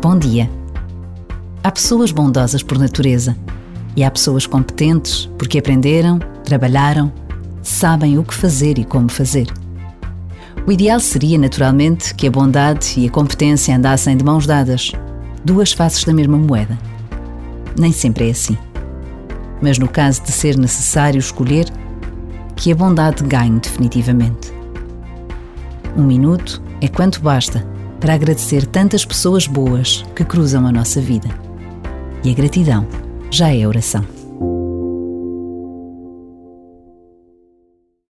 Bom dia. Há pessoas bondosas por natureza e há pessoas competentes porque aprenderam, trabalharam, sabem o que fazer e como fazer. O ideal seria, naturalmente, que a bondade e a competência andassem de mãos dadas, duas faces da mesma moeda. Nem sempre é assim. Mas no caso de ser necessário escolher, que a bondade ganhe definitivamente. Um minuto é quanto basta para agradecer tantas pessoas boas que cruzam a nossa vida. E a gratidão já é oração.